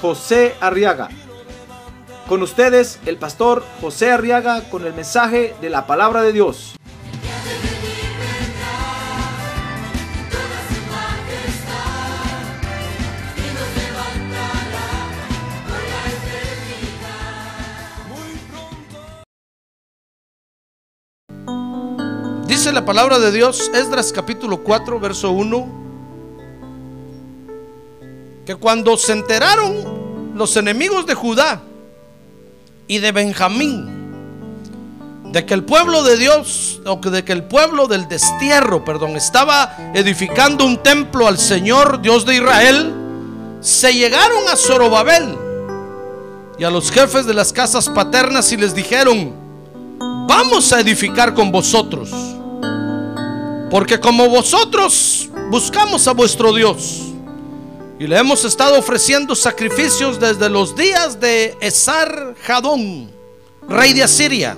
José Arriaga. Con ustedes, el pastor José Arriaga con el mensaje de la palabra de Dios. Dice la palabra de Dios, Esdras capítulo 4, verso 1, que cuando se enteraron los enemigos de Judá y de Benjamín, de que el pueblo de Dios, o de que el pueblo del destierro, perdón, estaba edificando un templo al Señor Dios de Israel, se llegaron a Zorobabel y a los jefes de las casas paternas y les dijeron, vamos a edificar con vosotros. Porque como vosotros buscamos a vuestro Dios y le hemos estado ofreciendo sacrificios desde los días de Esar Jadón, rey de Asiria,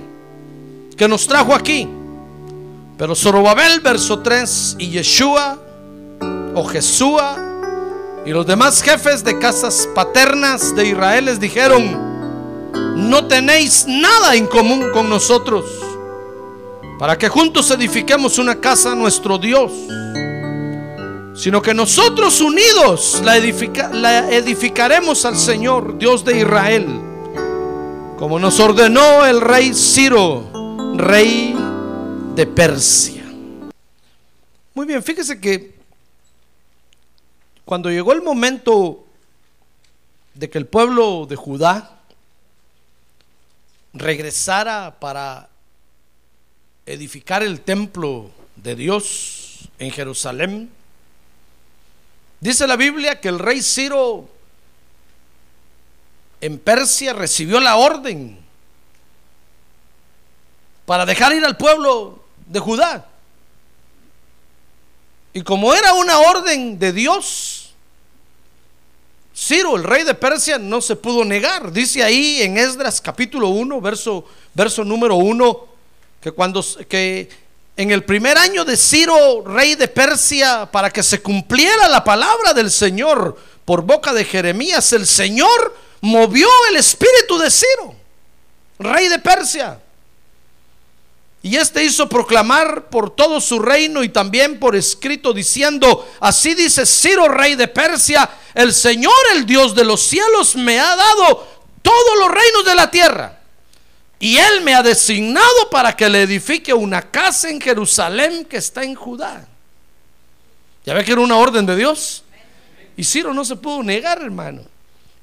que nos trajo aquí. Pero Zorobabel, verso 3, y Yeshua, o Jesúa, y los demás jefes de casas paternas de Israel les dijeron, no tenéis nada en común con nosotros para que juntos edifiquemos una casa a nuestro Dios, sino que nosotros unidos la, edifica- la edificaremos al Señor, Dios de Israel, como nos ordenó el rey Ciro, rey de Persia. Muy bien, fíjese que cuando llegó el momento de que el pueblo de Judá regresara para edificar el templo de Dios en Jerusalén. Dice la Biblia que el rey Ciro en Persia recibió la orden para dejar ir al pueblo de Judá. Y como era una orden de Dios, Ciro, el rey de Persia, no se pudo negar. Dice ahí en Esdras capítulo 1, verso, verso número 1, que cuando que en el primer año de Ciro, rey de Persia, para que se cumpliera la palabra del Señor por boca de Jeremías, el Señor movió el espíritu de Ciro, rey de Persia. Y este hizo proclamar por todo su reino y también por escrito diciendo, así dice Ciro, rey de Persia, el Señor, el Dios de los cielos, me ha dado todos los reinos de la tierra. Y él me ha designado para que le edifique una casa en Jerusalén que está en Judá. Ya ve que era una orden de Dios. Y Ciro no se pudo negar, hermano.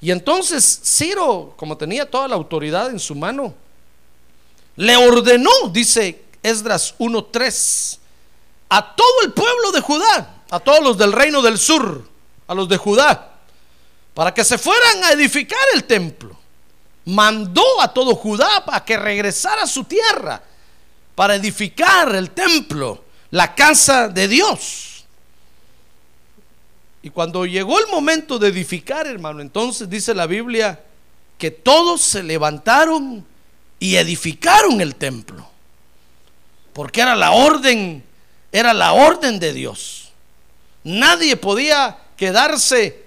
Y entonces Ciro, como tenía toda la autoridad en su mano, le ordenó, dice Esdras 1.3, a todo el pueblo de Judá, a todos los del reino del sur, a los de Judá, para que se fueran a edificar el templo mandó a todo Judá para que regresara a su tierra, para edificar el templo, la casa de Dios. Y cuando llegó el momento de edificar, hermano, entonces dice la Biblia que todos se levantaron y edificaron el templo. Porque era la orden, era la orden de Dios. Nadie podía quedarse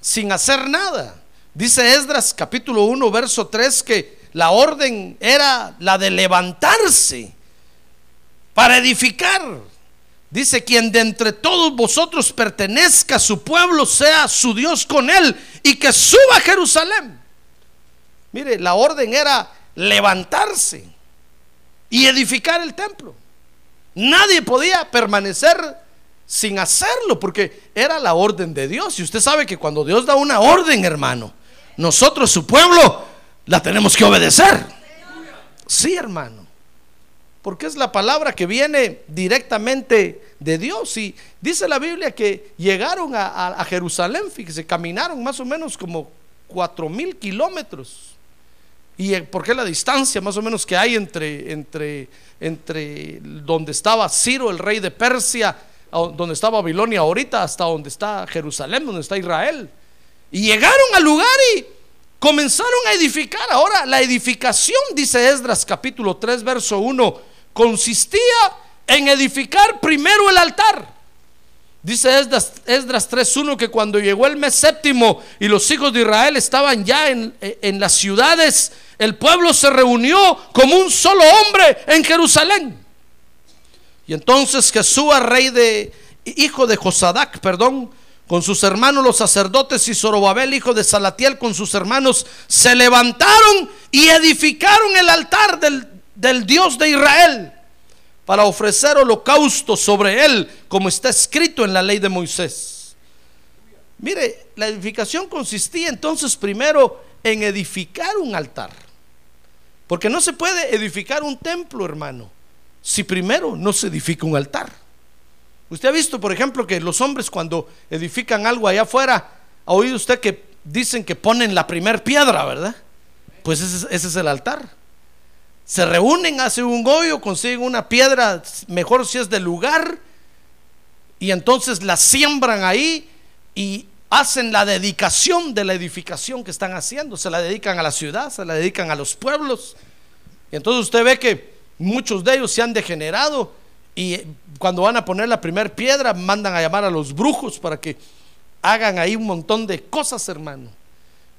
sin hacer nada. Dice Esdras capítulo 1, verso 3 que la orden era la de levantarse para edificar. Dice, quien de entre todos vosotros pertenezca a su pueblo, sea su Dios con él y que suba a Jerusalén. Mire, la orden era levantarse y edificar el templo. Nadie podía permanecer sin hacerlo porque era la orden de Dios. Y usted sabe que cuando Dios da una orden, hermano, nosotros, su pueblo, la tenemos que obedecer. Sí, hermano. Porque es la palabra que viene directamente de Dios. Y dice la Biblia que llegaron a, a- a Jerusalén, fíjese, caminaron más o menos como cuatro mil kilómetros. ¿Y eh, por qué la distancia más o menos que hay entre, entre, entre donde estaba Ciro, el rey de Persia, donde está Babilonia ahorita, hasta donde está Jerusalén, donde está Israel? Y llegaron al lugar y comenzaron a edificar. Ahora, la edificación, dice Esdras capítulo 3, verso 1, consistía en edificar primero el altar. Dice Esdras, Esdras 3.1 que cuando llegó el mes séptimo y los hijos de Israel estaban ya en, en las ciudades, el pueblo se reunió como un solo hombre en Jerusalén. Y entonces Jesús, rey de, hijo de Josadac, perdón, con sus hermanos los sacerdotes y Zorobabel, hijo de Salatiel, con sus hermanos, se levantaron y edificaron el altar del, del Dios de Israel para ofrecer holocausto sobre él, como está escrito en la ley de Moisés. Mire, la edificación consistía entonces primero en edificar un altar. Porque no se puede edificar un templo, hermano, si primero no se edifica un altar. Usted ha visto, por ejemplo, que los hombres cuando edifican algo allá afuera, ha oído usted que dicen que ponen la primer piedra, ¿verdad? Pues ese, ese es el altar se reúnen, hacen un hoyo, consiguen una piedra, mejor si es del lugar, y entonces la siembran ahí y hacen la dedicación de la edificación que están haciendo. Se la dedican a la ciudad, se la dedican a los pueblos. Y entonces usted ve que muchos de ellos se han degenerado y cuando van a poner la primera piedra mandan a llamar a los brujos para que hagan ahí un montón de cosas, hermano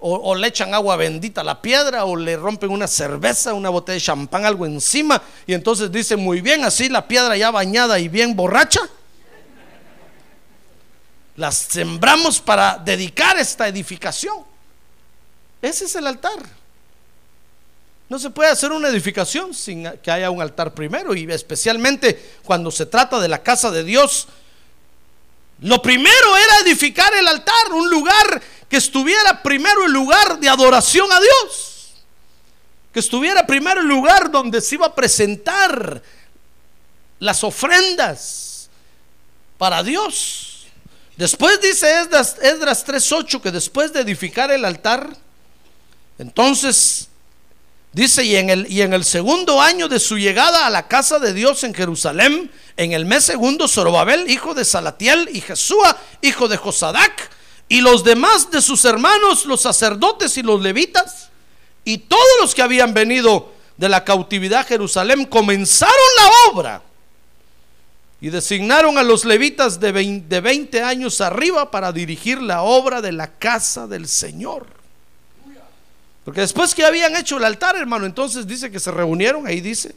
o, le echan agua bendita a la piedra, o le rompen una cerveza, una botella de champán, algo encima, y entonces dice, muy bien, así la piedra ya bañada y bien borracha. Las sembramos para dedicar esta edificación. Ese es el altar. No se puede hacer una edificación sin que haya un altar primero, y especialmente cuando se trata de la casa de Dios. Lo primero era edificar el altar, un lugar que estuviera primero el lugar de adoración a Dios, que estuviera primero el lugar donde se iba a presentar las ofrendas para Dios. Después dice Esdras, Esdras 3.8 que después de edificar el altar, entonces dice, y en, el, y en el segundo año de su llegada a la casa de Dios en Jerusalén, en el mes segundo, Zorobabel, hijo de Salatiel, y Jesúa, hijo de Josadac, y los demás de sus hermanos, los sacerdotes y los levitas, y todos los que habían venido de la cautividad a Jerusalén, comenzaron la obra y designaron a los levitas de 20, años arriba para dirigir la obra de la casa del Señor. Porque después que habían hecho el altar, hermano, entonces dice que se reunieron, ahí dice,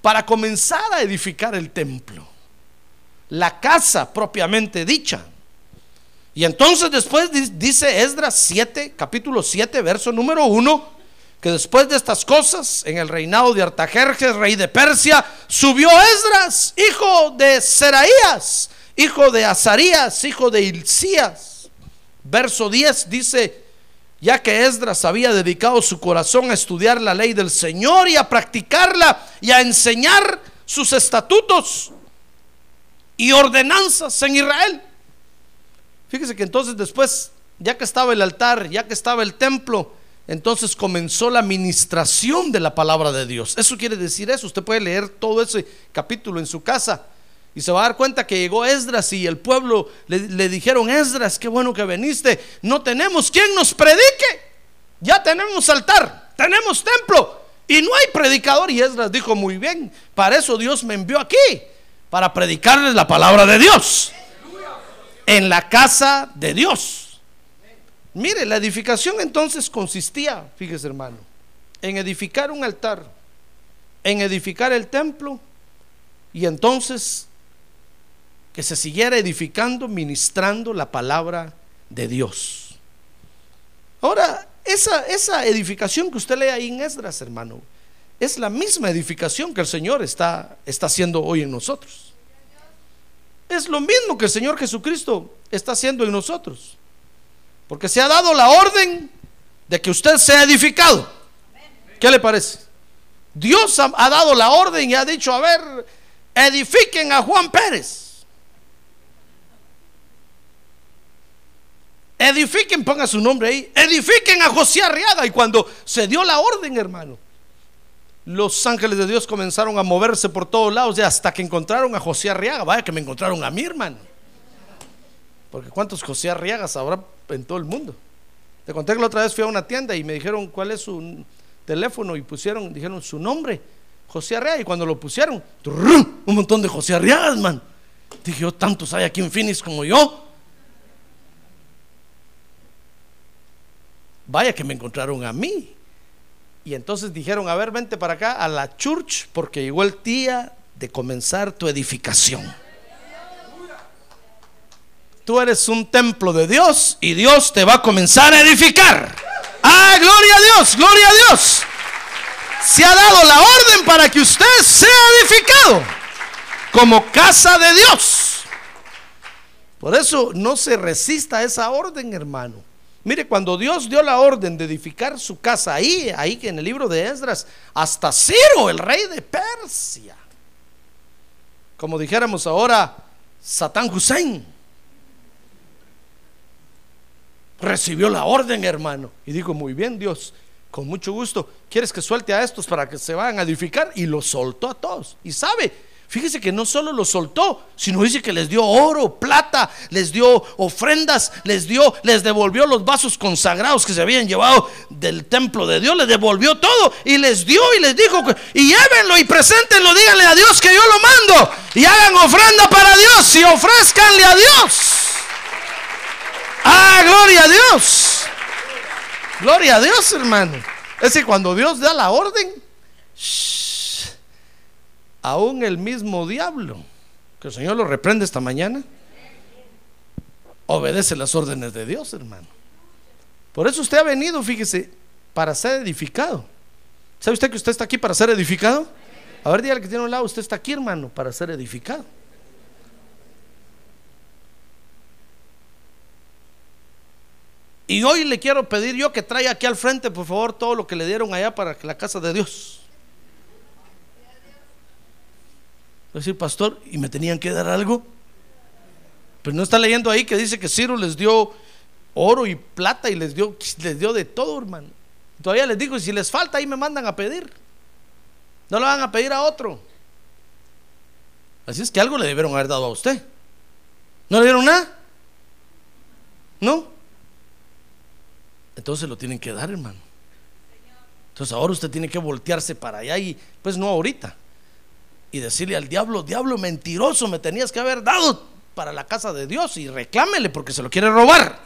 para comenzar a edificar el templo, la casa propiamente dicha. Y entonces después dice Esdras 7, capítulo 7, verso número 1, que después de estas cosas, en el reinado de Artajerjes, rey de Persia, subió Esdras, hijo de Seraías, hijo de Azarías, hijo de Hilcías. Verso 10 dice, ya que Esdras había dedicado su corazón a estudiar la ley del Señor y a practicarla y a enseñar sus estatutos y ordenanzas en Israel. Fíjese que entonces después, ya que estaba el altar, ya que estaba el templo, entonces comenzó la ministración de la palabra de Dios. Eso quiere decir eso. Usted puede leer todo ese capítulo en su casa y se va a dar cuenta que llegó Esdras y el pueblo le, dijeron, Esdras, qué bueno que viniste. No tenemos quien nos predique. Ya tenemos altar, tenemos templo y no hay predicador. Y Esdras dijo, muy bien, para eso Dios me envió aquí, para predicarles la palabra de Dios en la casa de Dios. Mire, la edificación entonces consistía, fíjese hermano, en edificar un altar, en edificar el templo y entonces que se siguiera edificando, ministrando la palabra de Dios. Ahora, esa, esa edificación que usted lee ahí en Esdras, hermano, es la misma edificación que el Señor está, está haciendo hoy en nosotros. Es lo mismo que el Señor Jesucristo está haciendo en nosotros. Porque se ha dado la orden de que usted sea edificado. ¿Qué le parece? Dios ha, dado la orden y ha dicho, a ver, edifiquen a Juan Pérez. Edifiquen, ponga su nombre ahí. Edifiquen a José Arriaga. Y cuando se dio la orden, hermano, los ángeles de Dios comenzaron a moverse por todos lados y hasta que encontraron a José Arriaga. Vaya que me encontraron a mi hermano. Porque cuántos José Arriagas habrá en todo el mundo. Te conté que la otra vez fui a una tienda y me dijeron cuál es su teléfono y pusieron, dijeron su nombre, José Arriaga. Y cuando lo pusieron, un montón de José Arriagas, man. Dije yo, tantos hay aquí en Phoenix como yo. Vaya que me encontraron a mí. Y entonces dijeron, a ver, vente para acá a la church porque llegó el día de comenzar tu edificación. Tú eres un templo de Dios y Dios te va a comenzar a edificar. Ah, gloria a Dios, gloria a Dios. Se ha dado la orden para que usted sea edificado como casa de Dios. Por eso no se resista a esa orden, hermano. Mire, cuando Dios dio la orden de edificar su casa ahí, ahí en el libro de Esdras, hasta Ciro, el rey de Persia, como dijéramos ahora, Satán Hussein, recibió la orden, hermano, y dijo, muy bien, Dios, con mucho gusto, ¿quieres que suelte a estos para que se vayan a edificar? Y lo soltó a todos. Y sabe, Fíjese que no solo los soltó, sino dice que les dio oro, plata, les dio ofrendas, les dio, les devolvió los vasos consagrados que se habían llevado del templo de Dios, les devolvió todo y les dio y les dijo, y llévenlo y preséntenlo, díganle a Dios que yo lo mando y hagan ofrenda para Dios y ofrezcanle a Dios. Ah, gloria a Dios. Gloria a Dios, hermano. Es que cuando Dios da la orden, aún el mismo diablo, que el Señor lo reprende esta mañana, obedece las órdenes de Dios, hermano. Por eso usted ha venido, fíjese, para ser edificado. ¿Sabe usted que usted está aquí para ser edificado? A ver, dígale que tiene un lado, usted está aquí, hermano, para ser edificado. Y hoy le quiero pedir yo que traiga aquí al frente, por favor, todo lo que le dieron allá para la casa de Dios. Decir, pastor, ¿y me tenían que dar algo? Pero no está leyendo ahí que dice que Ciro les dio oro y plata y les dio, les dio de todo, hermano. Todavía les digo, si les falta ahí me mandan a pedir. No lo van a pedir a otro. Así es que algo le debieron haber dado a usted. ¿No le dieron nada? ¿No? Entonces lo tienen que dar, hermano. Entonces ahora usted tiene que voltearse para allá y pues no ahorita y decirle al diablo, diablo mentiroso, me tenías que haber dado para la casa de Dios y reclámele porque se lo quiere robar.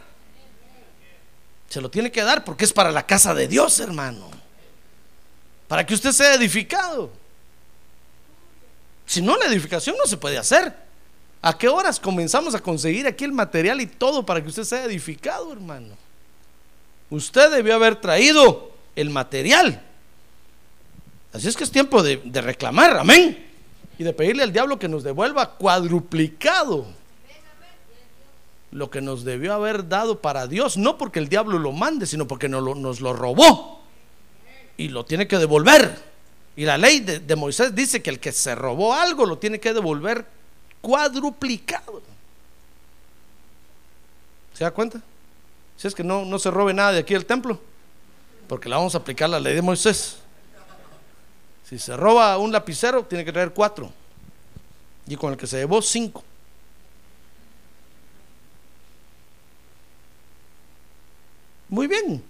Se lo tiene que dar porque es para la casa de Dios, hermano. Para que usted sea edificado. Si no, la edificación no se puede hacer. ¿A qué horas comenzamos a conseguir aquí el material y todo para que usted sea edificado, hermano? Usted debió haber traído el material. Así es que es tiempo de, de reclamar, amén y de pedirle al diablo que nos devuelva cuadruplicado lo que nos debió haber dado para Dios, no porque el diablo lo mande, sino porque nos lo, nos lo robó y lo tiene que devolver. Y la ley de, Moisés dice que el que se robó algo lo tiene que devolver cuadruplicado. ¿Se da cuenta? Si es que no, no se robe nada de aquí el templo, porque la vamos a aplicar la ley de Moisés. Si se roba un lapicero, tiene que traer cuatro. Y con el que se llevó cinco. Muy bien.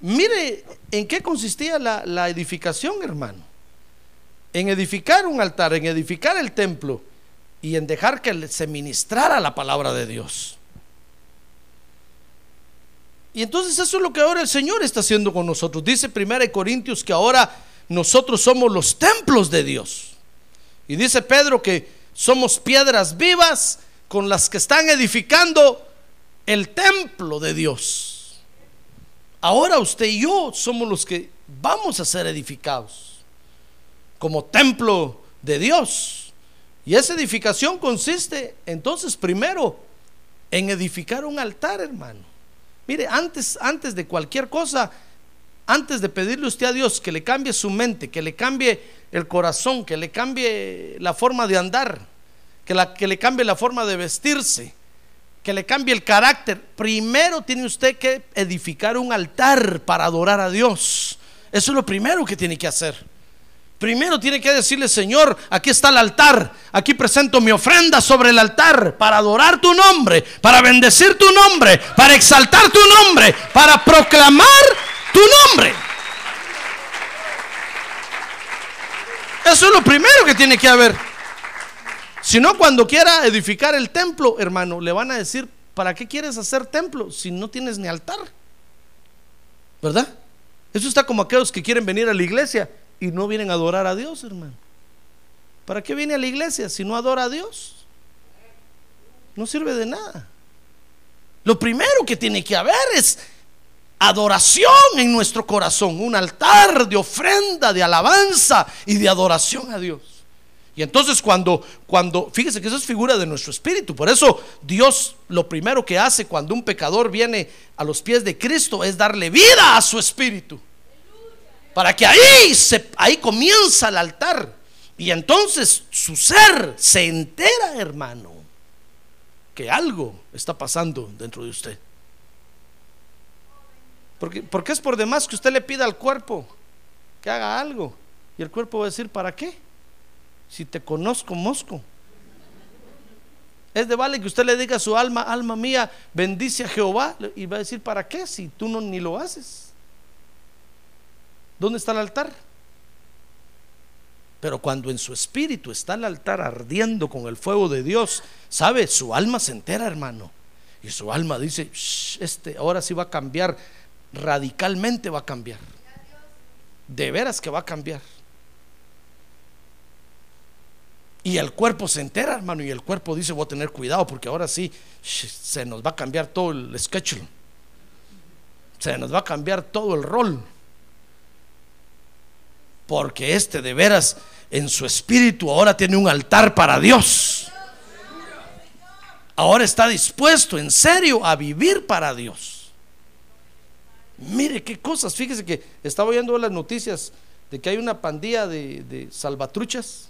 Mire en qué consistía la, edificación, hermano. En edificar un altar, en edificar el templo y en dejar que se ministrara la palabra de Dios. Y entonces eso es lo que ahora el Señor está haciendo con nosotros. Dice 1 Corintios que ahora nosotros somos los templos de Dios. Y dice Pedro que somos piedras vivas con las que están edificando el templo de Dios. Ahora usted y yo somos los que vamos a ser edificados como templo de Dios. Y esa edificación consiste entonces primero en edificar un altar, hermano. Mire, antes, antes de cualquier cosa, antes de pedirle usted a Dios que le cambie su mente, que le cambie el corazón, que le cambie la forma de andar, que, la, que le cambie la forma de vestirse, que le cambie el carácter, primero tiene usted que edificar un altar para adorar a Dios. Eso es lo primero que tiene que hacer. Primero tiene que decirle, Señor, aquí está el altar, aquí presento mi ofrenda sobre el altar para adorar tu nombre, para bendecir tu nombre, para exaltar tu nombre, para proclamar tu nombre. Eso es lo primero que tiene que haber. Si no, cuando quiera edificar el templo, hermano, le van a decir, ¿para qué quieres hacer templo si no tienes ni altar? ¿Verdad? Eso está como aquellos que quieren venir a la iglesia y no vienen a adorar a Dios, hermano. ¿Para qué viene a la iglesia si no adora a Dios? No sirve de nada. Lo primero que tiene que haber es adoración en nuestro corazón, un altar de ofrenda, de alabanza y de adoración a Dios. Y entonces cuando, cuando, fíjese que eso es figura de nuestro espíritu. Por eso Dios lo primero que hace cuando un pecador viene a los pies de Cristo es darle vida a su espíritu. Para que ahí, se, ahí comienza el altar. Y entonces su ser se entera, hermano, que algo está pasando dentro de usted. Porque, porque es por demás que usted le pida al cuerpo que haga algo. Y el cuerpo va a decir, ¿para qué? Si te conozco, mosco. Es de vale que usted le diga a su alma, alma mía, bendice a Jehová. Y va a decir, ¿para qué? Si tú no ni lo haces. ¿Dónde está el altar? Pero cuando en su espíritu está el altar ardiendo con el fuego de Dios, ¿sabe? Su alma se entera, hermano. Y su alma dice, este ahora sí va a cambiar, radicalmente va a cambiar. De veras que va a cambiar. Y el cuerpo se entera, hermano, y el cuerpo dice, voy a tener cuidado porque ahora sí se nos va a cambiar todo el schedule. Se nos va a cambiar todo el rol. Porque este de veras en su espíritu ahora tiene un altar para Dios. Ahora está dispuesto en serio a vivir para Dios. Mire qué cosas. Fíjese que estaba oyendo las noticias de que hay una pandilla de, de salvatruchas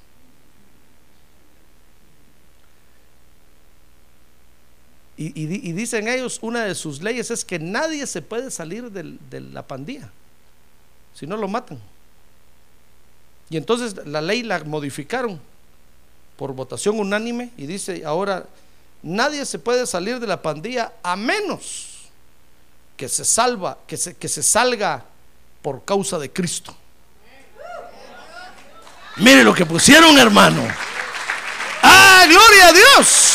Y, y, dicen ellos, una de sus leyes es que nadie se puede salir de la pandilla, si no lo matan. Y entonces la ley la modificaron por votación unánime y dice ahora, nadie se puede salir de la pandilla a menos que se salva, que se, que se salga por causa de Cristo. Mire lo que pusieron, hermano. ¡Ah, gloria a Dios!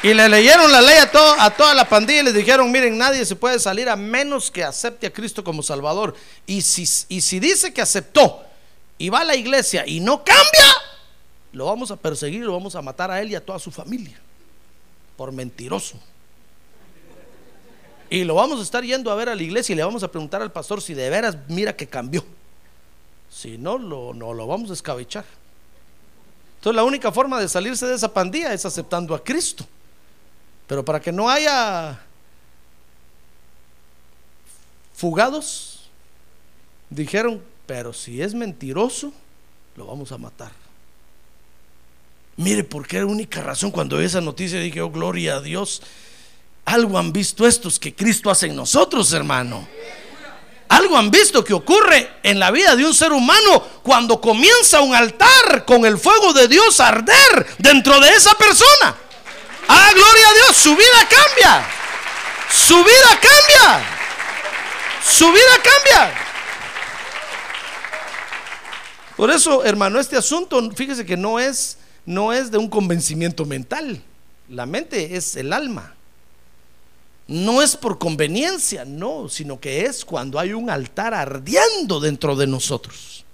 Y le leyeron la ley a, a toda la pandilla y les dijeron, miren, nadie se puede salir a menos que acepte a Cristo como Salvador. Y si, y si dice que aceptó y va a la iglesia y no cambia, lo vamos a perseguir, lo vamos a matar a él y a toda su familia. Por mentiroso. Y lo vamos a estar yendo a ver a la iglesia y le vamos a preguntar al pastor si de veras mira que cambió. Si no, lo, no lo vamos a escabechar. Entonces la única forma de salirse de esa pandilla es aceptando a Cristo. Pero para que no haya fugados, dijeron, pero si es mentiroso, lo vamos a matar. Mire, por qué única razón cuando vi esa noticia dije, oh, gloria a Dios, algo han visto estos que Cristo hace en nosotros, hermano. Algo han visto que ocurre en la vida de un ser humano cuando comienza un altar con el fuego de Dios a arder dentro de esa persona. Ah, gloria a Dios, su vida cambia. Su vida cambia. Su vida cambia. Por eso, hermano, este asunto, fíjese que no es no es de un convencimiento mental. La mente es el alma. No es por conveniencia, no, sino que es cuando hay un altar ardiendo dentro de nosotros.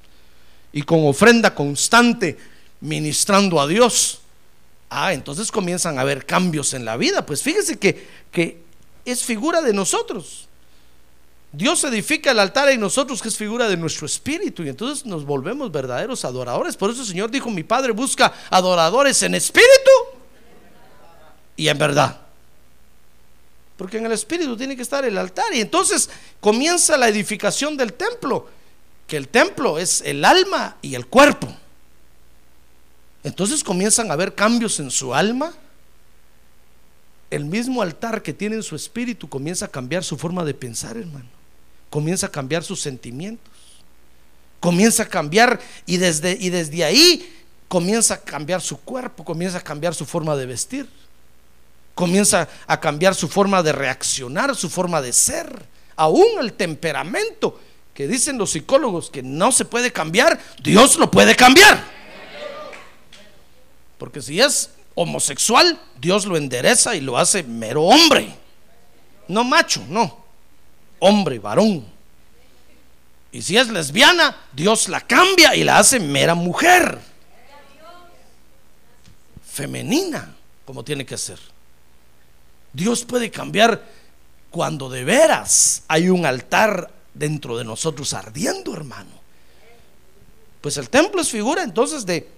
Y con ofrenda constante, ministrando a Dios Ah, entonces comienzan a haber cambios en la vida. Pues fíjese que, que es figura de nosotros. Dios edifica el altar en nosotros, que es figura de nuestro espíritu, y entonces nos volvemos verdaderos adoradores. Por eso el Señor dijo: Mi Padre busca adoradores en espíritu y en verdad. Porque en el espíritu tiene que estar el altar, y entonces comienza la edificación del templo, que el templo es el alma y el cuerpo. Entonces comienzan a haber cambios en su alma. El mismo altar que tiene en su espíritu comienza a cambiar su forma de pensar, hermano. Comienza a cambiar sus sentimientos. Comienza a cambiar y desde, y desde ahí comienza a cambiar su cuerpo, comienza a cambiar su forma de vestir. Comienza a cambiar su forma de reaccionar, su forma de ser. Aún el temperamento que dicen los psicólogos que no se puede cambiar, Dios lo puede cambiar. Porque si es homosexual, Dios lo endereza y lo hace mero hombre. No macho, no. Hombre, varón. Y si es lesbiana, Dios la cambia y la hace mera mujer. Femenina, como tiene que ser. Dios puede cambiar cuando de veras hay un altar dentro de nosotros ardiendo, hermano. Pues el templo es figura entonces de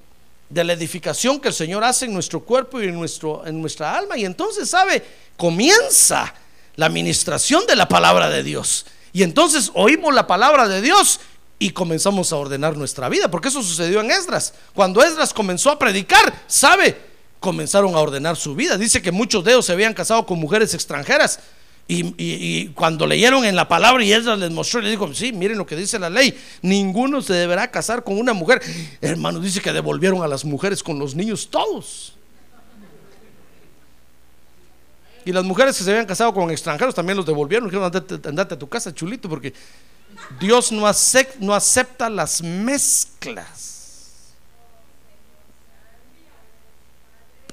de la edificación que el Señor hace en nuestro cuerpo y en, nuestro, en nuestra alma. Y entonces, ¿sabe? Comienza la administración de la palabra de Dios. Y entonces oímos la palabra de Dios y comenzamos a ordenar nuestra vida. Porque eso sucedió en Esdras. Cuando Esdras comenzó a predicar, ¿sabe? Comenzaron a ordenar su vida. Dice que muchos de ellos se habían casado con mujeres extranjeras. Y, cuando leyeron en la palabra y Esdras les mostró, le dijo, sí, miren lo que dice la ley, ninguno se deberá casar con una mujer. Hermano, dice que devolvieron a las mujeres con los niños todos. Y las mujeres que se habían casado con extranjeros también los devolvieron. Dijeron, andate, a tu casa, chulito, porque Dios no acepta las mezclas.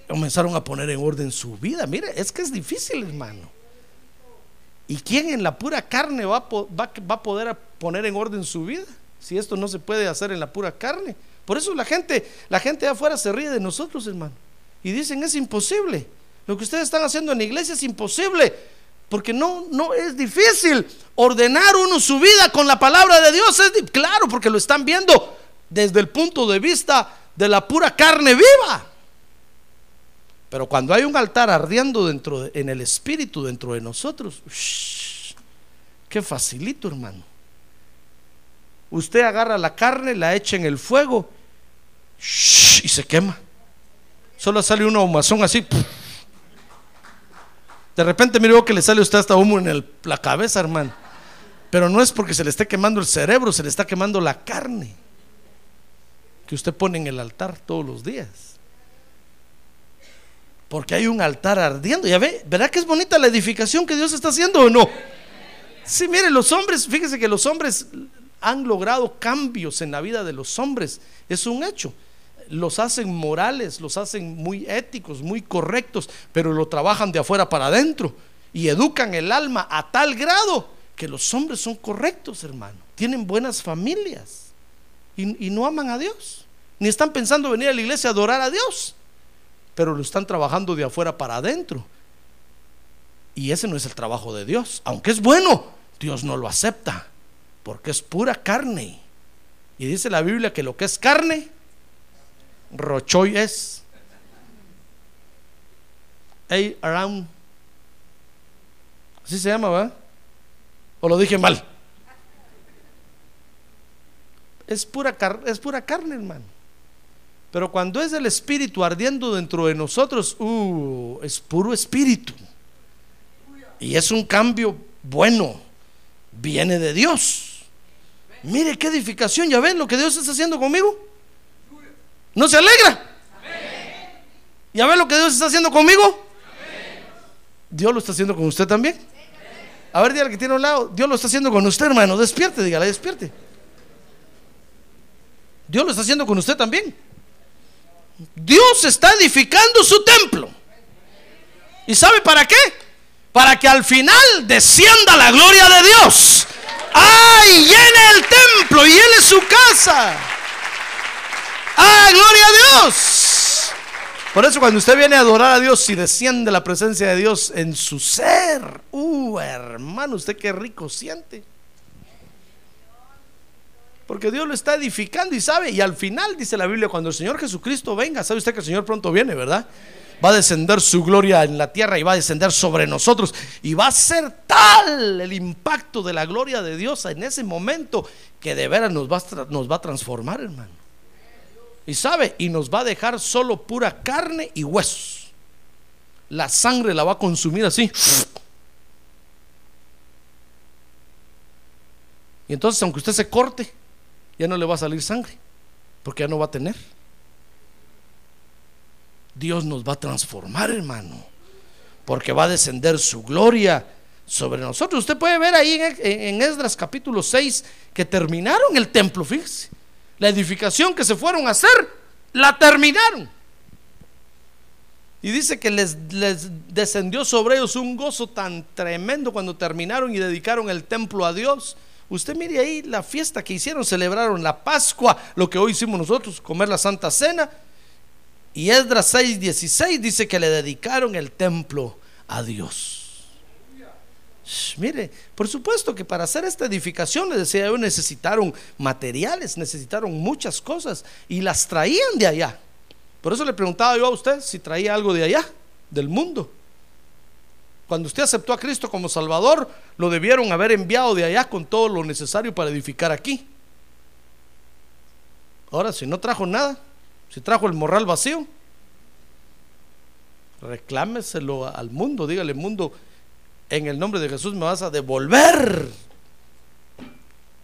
Comenzaron a poner en orden su vida. Mire, es que es difícil, hermano. ¿Y quién en la pura carne va a, poder poner en orden su vida? Si esto no se puede hacer en la pura carne. Por eso la gente, la gente de afuera se ríe de nosotros, hermano. Y dicen, es imposible. Lo que ustedes están haciendo en la iglesia es imposible. Porque no, no es difícil ordenar uno su vida con la palabra de Dios. Es claro, porque lo están viendo desde el punto de vista de la pura carne viva. Pero cuando hay un altar ardiendo dentro en el espíritu dentro de nosotros, qué facilito, hermano. Usted agarra la carne, la echa en el fuego y se quema. Solo sale una humazón así. De repente miro que le sale a usted hasta humo en la cabeza, hermano. Pero no es porque se le esté quemando el cerebro, se le está quemando la carne que usted pone en el altar todos los días. Porque hay un altar ardiendo. Ya ve, ¿verdad que es bonita la edificación que Dios está haciendo o no? Sí, mire, los hombres, fíjese que los hombres han logrado cambios en la vida de los hombres. Es un hecho. Los hacen morales, los hacen muy éticos, muy correctos, pero lo trabajan de afuera para adentro y educan el alma a tal grado que los hombres son correctos, hermano. Tienen buenas familias y, no aman a Dios. Ni están pensando venir a la iglesia a adorar a Dios pero lo están trabajando de afuera para adentro. Y ese no es el trabajo de Dios. Aunque es bueno, Dios no lo acepta, porque es pura carne. Y dice la Biblia que lo que es carne, rochoy es. Hey, around. Así se llama. ¿O lo dije mal? Es pura, es pura carne, hermano. Pero cuando es el espíritu ardiendo dentro de nosotros, uh, es puro espíritu. Y es un cambio bueno. Viene de Dios. Mire qué edificación. ¿Ya ven lo que Dios está haciendo conmigo? ¿No se alegra? ¿Ya ven lo que Dios está haciendo conmigo? Dios lo está haciendo con usted también. A ver, dígale que tiene a un lado. Dios lo está haciendo con usted, hermano. Despierte, dígale, despierte. Dios lo está haciendo con usted también. Dios está edificando su templo. ¿Y sabe para qué? Para que al final descienda la gloria de Dios. ¡Ay! Llene el templo y llene su casa. ¡Ah, gloria a Dios! Por eso cuando usted viene a adorar a Dios y desciende la presencia de Dios en su ser, uh, hermano, usted qué rico siente. Porque Dios lo está edificando y sabe, y al final dice la Biblia, cuando el Señor Jesucristo venga, sabe usted que el Señor pronto viene, ¿verdad? Va a descender su gloria en la tierra y va a descender sobre nosotros. Y va a ser tal el impacto de la gloria de Dios en ese momento que de veras nos va, a, nos va a transformar, hermano. Y sabe, y nos va a dejar solo pura carne y huesos. La sangre la va a consumir así. Y entonces, aunque usted se corte, ya no le va a salir sangre, porque ya no va a tener. Dios nos va a transformar, hermano, porque va a descender su gloria sobre nosotros. Usted puede ver ahí en, Esdras capítulo 6 que terminaron el templo, fíjese. La edificación que se fueron a hacer, la terminaron. Y dice que les, les, descendió sobre ellos un gozo tan tremendo cuando terminaron y dedicaron el templo a Dios. Usted mire ahí la fiesta que hicieron, celebraron la Pascua, lo que hoy hicimos nosotros, comer la Santa Cena. Y Esdras 6:16 dice que le dedicaron el templo a Dios. Mire, por supuesto que para hacer esta edificación, les decía yo, necesitaron materiales, necesitaron muchas cosas y las traían de allá. Por eso le preguntaba yo a usted si traía algo de allá, del mundo. Cuando usted aceptó a Cristo como Salvador, lo debieron haber enviado de allá con todo lo necesario para edificar aquí. Ahora, si no trajo nada, si trajo el morral vacío, reclámeselo al mundo, dígale mundo, en el nombre de Jesús me vas a devolver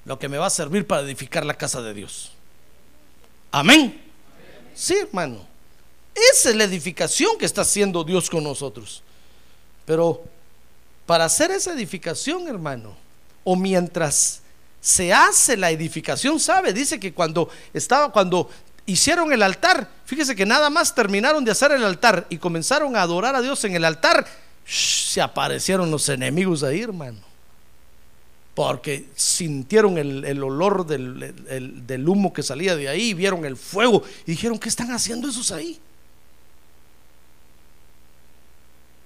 lo que me va a servir para edificar la casa de Dios. Amén. Sí, hermano. Esa es la edificación que está haciendo Dios con nosotros. Pero para hacer esa edificación, hermano, o mientras se hace la edificación, ¿sabe? Dice que cuando estaba, cuando hicieron el altar, fíjese que nada más terminaron de hacer el altar y comenzaron a adorar a Dios en el altar, se aparecieron los enemigos ahí, hermano. Porque sintieron el, olor del, del, humo que salía de ahí, vieron el fuego y dijeron, ¿qué están haciendo esos ahí?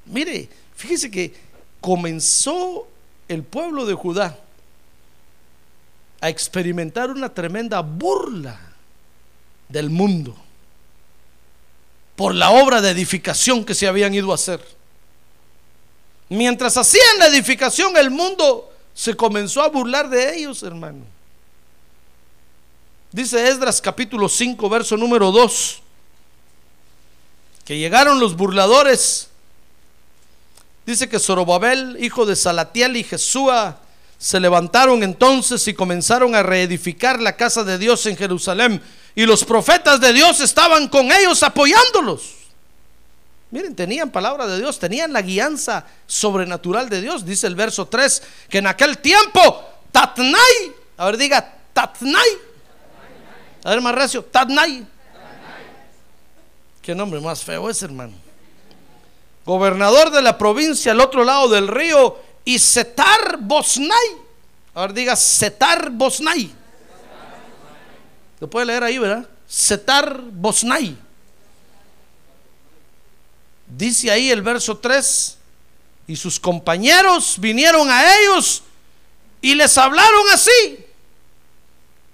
Mire, fíjese que comenzó el pueblo de Judá a experimentar una tremenda burla del mundo por la obra de edificación que se habían ido a hacer. Mientras hacían la edificación, el mundo se comenzó a burlar de ellos, hermano. Dice Esdras capítulo 5, verso número 2, que llegaron los burladores. Dice que Zorobabel, hijo de Salatiel y Jesúa, se levantaron entonces y comenzaron a reedificar la casa de Dios en Jerusalén y los profetas de Dios estaban con ellos apoyándolos. Miren, tenían palabra de Dios, tenían la guianza sobrenatural de Dios. Dice el verso 3 que en aquel tiempo, Tatnai, a ver, diga Tatnai. A ver, más recio, Tatnai. Qué nombre más feo es, hermano. Gobernador de la provincia al otro lado del río y Setar Bosnai. A ver, diga Setar Bosnai. Lo puede leer ahí, ¿verdad? Setar Bosnai. Dice ahí el verso 3, y sus compañeros vinieron a ellos y les hablaron así.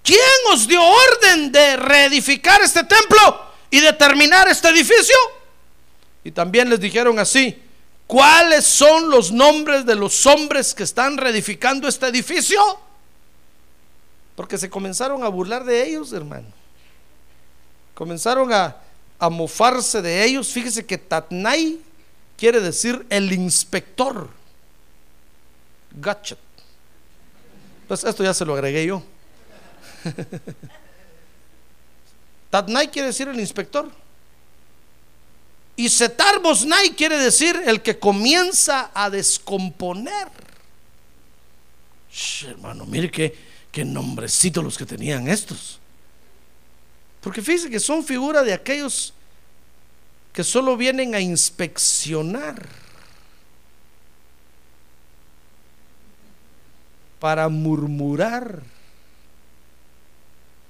¿Quién os dio orden de reedificar este templo y de terminar este edificio? Y también les dijeron así, ¿cuáles son los nombres de los hombres que están reedificando este edificio? Porque se comenzaron a burlar de ellos, hermano. Comenzaron a, mofarse de ellos. Fíjese que Tatnai quiere decir el inspector. Gotcha. Pues esto ya se lo agregué yo. Tatnai quiere decir el inspector. Y Setar Bosnai quiere decir el que comienza a descomponer. hermano, mire qué nombrecitos los que tenían estos. Porque fíjense que son figura de aquellos que solo vienen a inspeccionar para murmurar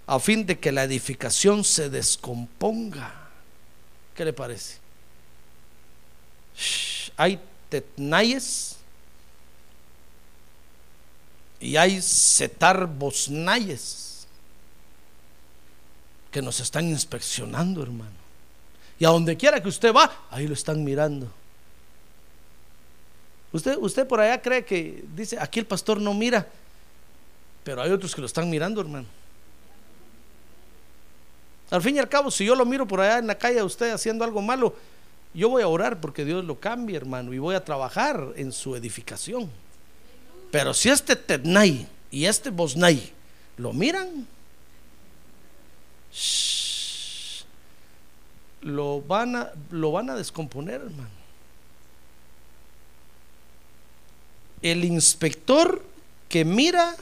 a fin de que la edificación se descomponga. ¿Qué le parece? Hay tetnayes y hay setar bosnayes que nos están inspeccionando, hermano. Y a donde quiera que usted va, ahí lo están mirando. Usted, usted por allá cree que dice, aquí el pastor no mira, pero hay otros que lo están mirando, hermano. Al fin y al cabo, si yo lo miro por allá en la calle a usted haciendo algo malo, yo voy a orar porque Dios lo cambie, hermano, y voy a trabajar en su edificación. Pero si este Tednay y este Bosnay lo miran, lo van a, lo van a descomponer, hermano. El inspector que mira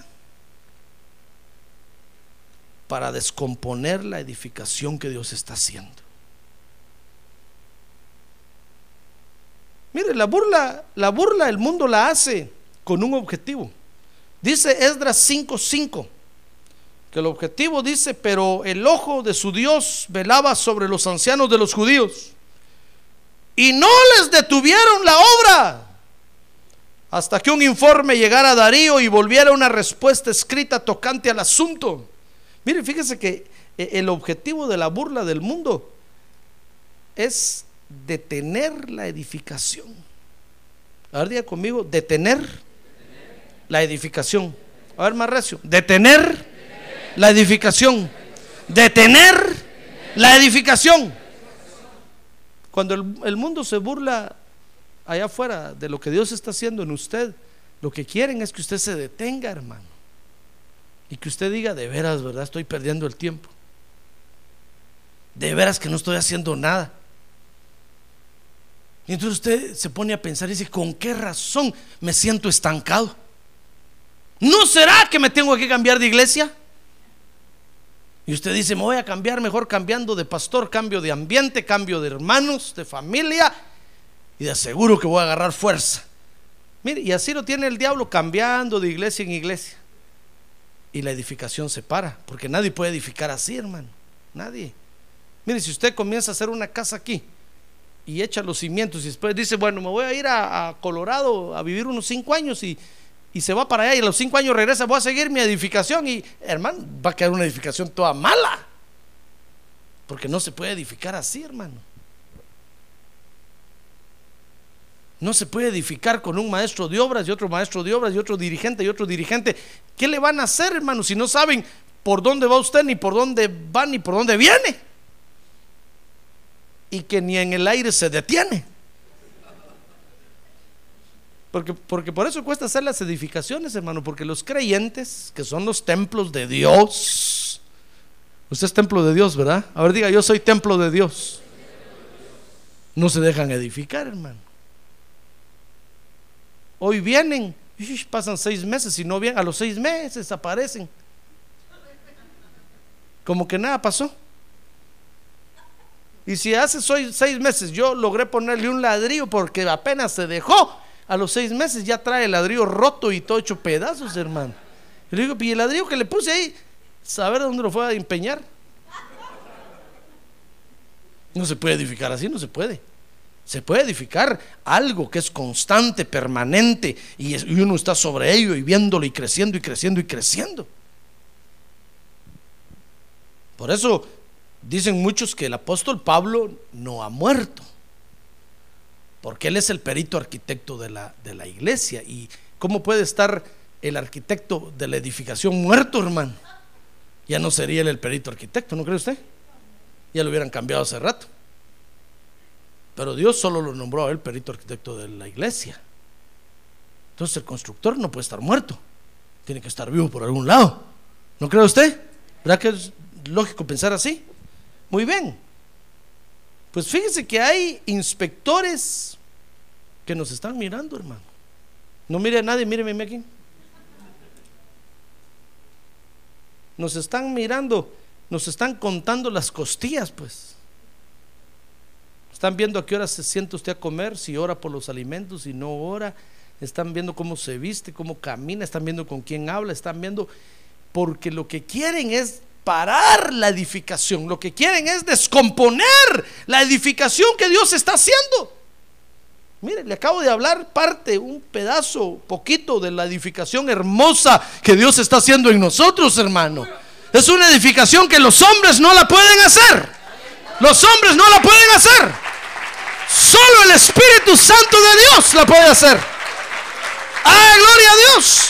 para descomponer la edificación que Dios está haciendo. Mire, la burla, la burla el mundo la hace con un objetivo. Dice Esdras 5:5 que el objetivo dice, pero el ojo de su Dios velaba sobre los ancianos de los judíos y no les detuvieron la obra hasta que un informe llegara a Darío y volviera una respuesta escrita tocante al asunto. Mire, fíjese que eh, el objetivo de la burla del mundo es detener la edificación. A ver, conmigo, detener la edificación. A ver, más recio, detener la edificación. Detener la edificación. Cuando el, el mundo se burla allá afuera de lo que Dios está haciendo en usted, lo que quieren es que usted se detenga, hermano. Y que usted diga, de veras, ¿verdad? Estoy perdiendo el tiempo. De veras que no estoy haciendo nada. Y entonces usted se pone a pensar y dice, ¿con qué razón me siento estancado? ¿No será que me tengo que cambiar de iglesia? Y usted dice, me voy a cambiar mejor cambiando de pastor, cambio de ambiente, cambio de hermanos, de familia, y de aseguro que voy a agarrar fuerza. Mire, y así lo tiene el diablo cambiando de iglesia en iglesia y la edificación se para, porque nadie puede edificar así, hermano. Nadie. Mire, si usted comienza a hacer una casa aquí y echa los cimientos y después dice, bueno, me voy a ir a, Colorado a vivir unos cinco años y, y, se va para allá y a los cinco años regresa, voy a seguir mi edificación y, hermano, va a quedar una edificación toda mala. Porque no se puede edificar así, hermano. No se puede edificar con un maestro de obras y otro maestro de obras y otro dirigente y otro dirigente. ¿Qué le van a hacer, hermano, si no saben por dónde va usted, ni por dónde va, ni por dónde viene? Y que ni en el aire se detiene. Porque, porque por eso cuesta hacer las edificaciones, hermano, porque los creyentes, que son los templos de Dios, usted es templo de Dios, ¿verdad? A ver, diga, yo soy templo de Dios. No se dejan edificar, hermano. Hoy vienen, pasan seis meses y no vienen, a los seis meses aparecen. Como que nada pasó. Y si hace seis meses yo logré ponerle un ladrillo porque apenas se dejó, a los seis meses ya trae el ladrillo roto y todo hecho pedazos, hermano. Y le digo, y el ladrillo que le puse ahí, saber dónde lo fue a empeñar. No se puede edificar así, no se puede. Se puede edificar algo que es constante, permanente, y, uno está sobre ello y viéndolo y creciendo y creciendo y creciendo. Por eso dicen muchos que el apóstol Pablo no ha muerto, porque él es el perito arquitecto de la, de la iglesia. ¿Y cómo puede estar el arquitecto de la edificación muerto, hermano? Ya no sería él el perito arquitecto, ¿no cree usted? Ya lo hubieran cambiado hace rato. Pero Dios solo lo nombró a él perito arquitecto de la iglesia. Entonces el constructor no puede estar muerto. Tiene que estar vivo por algún lado. ¿No cree usted? ¿Verdad que es lógico pensar así? Muy bien. Pues fíjese que hay inspectores que nos están mirando, hermano. No mire a nadie, míreme aquí. Nos están mirando, nos están contando las costillas, pues. Están viendo a qué hora se siente usted a comer, si ora por los alimentos, si no ora. Están viendo cómo se viste, cómo camina, están viendo con quién habla, están viendo, porque lo que quieren es parar la edificación, lo que quieren es descomponer la edificación que Dios está haciendo. Mire, le acabo de hablar parte, un pedazo, poquito de la edificación hermosa que Dios está haciendo en nosotros, hermano. Es una edificación que los hombres no la pueden hacer. Los hombres no la pueden hacer. Solo el Espíritu Santo de Dios la puede hacer. ¡Ay, gloria a Dios!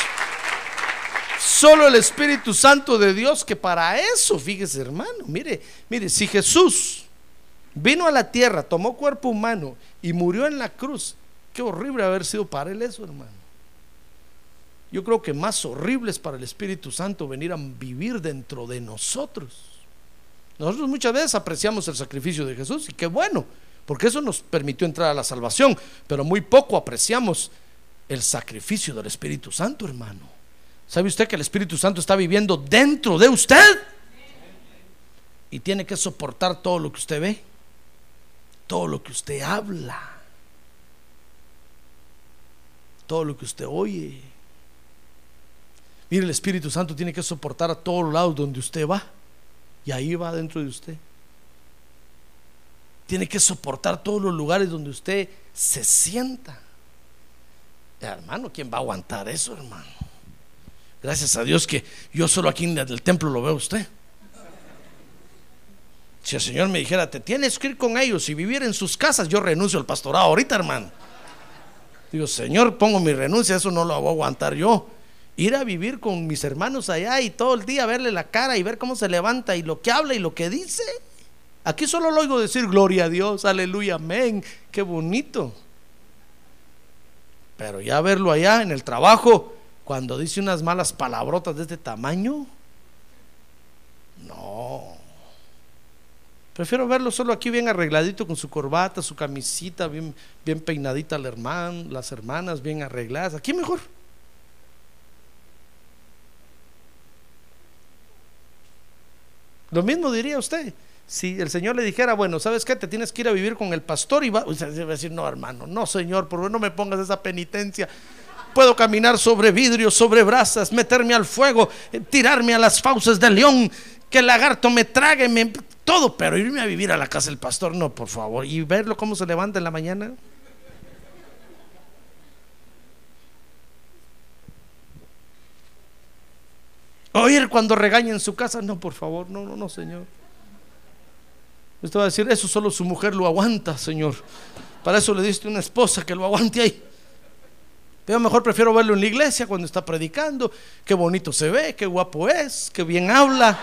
Solo el Espíritu Santo de Dios que para eso, fíjese hermano, mire, mire, si Jesús vino a la tierra, tomó cuerpo humano y murió en la cruz, qué horrible haber sido para él eso, hermano. Yo creo que más horrible es para el Espíritu Santo venir a vivir dentro de nosotros. Nosotros muchas veces apreciamos el sacrificio de Jesús y qué bueno, porque eso nos permitió entrar a la salvación, pero muy poco apreciamos el sacrificio del Espíritu Santo, hermano. ¿Sabe usted que el Espíritu Santo está viviendo dentro de usted? Y tiene que soportar todo lo que usted ve, todo lo que usted habla, todo lo que usted oye. Mire, el Espíritu Santo tiene que soportar a todos los lados donde usted va. Y ahí va dentro de usted. Tiene que soportar todos los lugares donde usted se sienta. Hermano, ¿quién va a aguantar eso, hermano? Gracias a Dios que yo solo aquí en el templo lo veo a usted. Si el Señor me dijera, te tienes que ir con ellos y vivir en sus casas, yo renuncio al pastorado ahorita, hermano. Digo, Señor, pongo mi renuncia, eso no lo voy a aguantar yo. Ir a vivir con mis hermanos allá y todo el día verle la cara y ver cómo se levanta y lo que habla y lo que dice. Aquí solo lo oigo decir, gloria a Dios, aleluya, amén, qué bonito. Pero ya verlo allá en el trabajo, cuando dice unas malas palabrotas de este tamaño, no. Prefiero verlo solo aquí bien arregladito con su corbata, su camisita, bien, bien peinadita el hermano, las hermanas bien arregladas. Aquí mejor. Lo mismo diría usted. Si el Señor le dijera, bueno, ¿sabes qué? Te tienes que ir a vivir con el pastor y va, usted va a decir, no, hermano, no, Señor, por favor, no me pongas esa penitencia. Puedo caminar sobre vidrios, sobre brasas, meterme al fuego, eh, tirarme a las fauces del león, que el lagarto me trague, me, todo, pero irme a vivir a la casa del pastor, no, por favor. Y verlo cómo se levanta en la mañana. Oír cuando regaña en su casa, no, por favor, no, no, no, Señor. Usted va a decir, eso solo su mujer lo aguanta, Señor. Para eso le diste una esposa que lo aguante ahí. Pero mejor prefiero verlo en la iglesia cuando está predicando. Qué bonito se ve, qué guapo es, qué bien habla.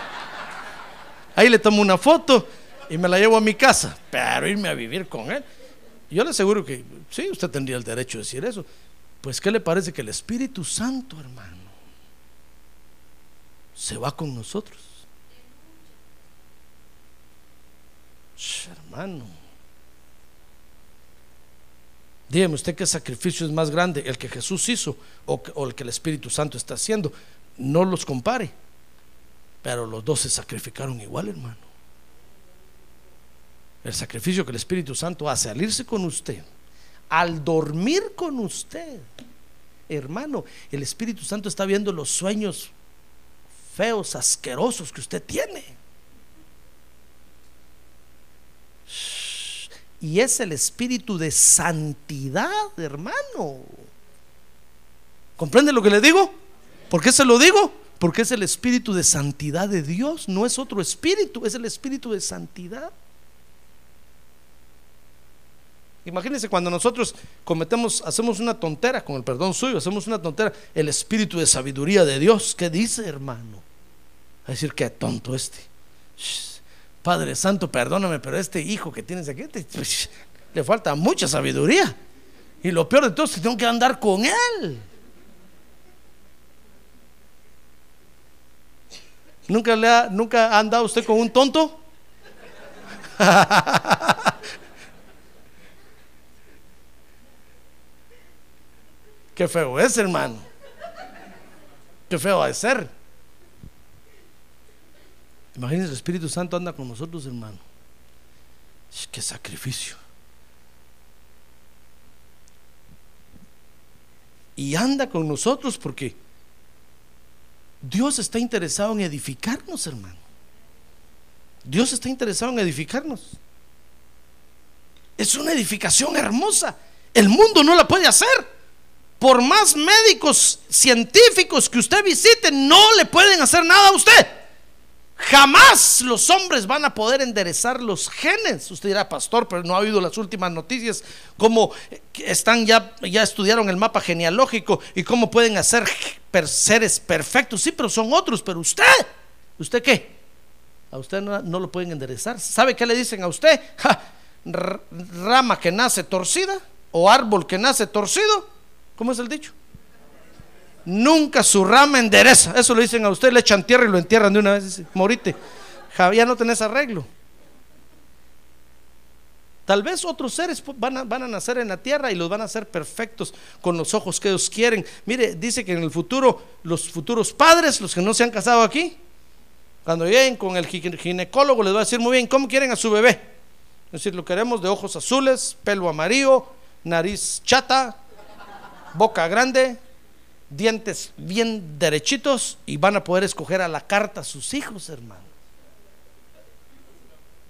Ahí le tomo una foto y me la llevo a mi casa. Pero irme a vivir con él. Yo le aseguro que sí, usted tendría el derecho de decir eso. Pues, ¿qué le parece que el Espíritu Santo, hermano, se va con nosotros? hermano. Dígame usted qué sacrificio es más grande, el que Jesús hizo o, el que el Espíritu Santo está haciendo. No los compare, pero los dos se sacrificaron igual, hermano. El sacrificio que el Espíritu Santo hace al irse con usted, al dormir con usted, hermano, el Espíritu Santo está viendo los sueños feos, asquerosos que usted tiene. Y es el espíritu de santidad, hermano. ¿Comprende lo que le digo? ¿Por qué se lo digo? Porque es el espíritu de santidad de Dios, no es otro espíritu, es el espíritu de santidad. Imagínense cuando nosotros cometemos, hacemos una tontera, con el perdón suyo, hacemos una tontera, el espíritu de sabiduría de Dios, ¿qué dice hermano? A decir, qué tonto este. Padre Santo, perdóname, pero este hijo que tienes aquí pues, le falta mucha sabiduría. Y lo peor de todo es que tengo que andar con él. ¿Nunca, le ha, ¿Nunca andado usted con un tonto? Qué feo es, hermano. Qué feo ha de ser. Imagínense, el Espíritu Santo anda con nosotros, hermano. Qué sacrificio. Y anda con nosotros porque Dios está interesado en edificarnos, hermano. Dios está interesado en edificarnos. Es una edificación hermosa. El mundo no la puede hacer. Por más médicos científicos que usted visite, no le pueden hacer nada a usted. Jamás los hombres van a poder enderezar los genes. Usted dirá, pastor, pero no ha oído las últimas noticias, cómo están ya, ya estudiaron el mapa genealógico y cómo pueden hacer seres perfectos, sí, pero son otros, pero usted, ¿usted qué? A usted no, lo pueden enderezar. ¿Sabe qué le dicen a usted? Rama que nace torcida o árbol que nace torcido. ¿Cómo es el dicho? Nunca su rama endereza. Eso le dicen a usted, le echan tierra y lo entierran de una vez. Morite, ya no tenés arreglo. Tal vez otros seres van a, van a nacer en la tierra y los van a hacer perfectos con los ojos que ellos quieren. Mire, dice que en el futuro, los futuros padres, los que no se han casado aquí, cuando lleguen con el gi- ginecólogo, les va a decir muy bien, ¿cómo quieren a su bebé? Es decir, lo queremos de ojos azules, pelo amarillo, nariz chata, boca grande, dientes bien derechitos y van a poder escoger a la carta a sus hijos, hermano.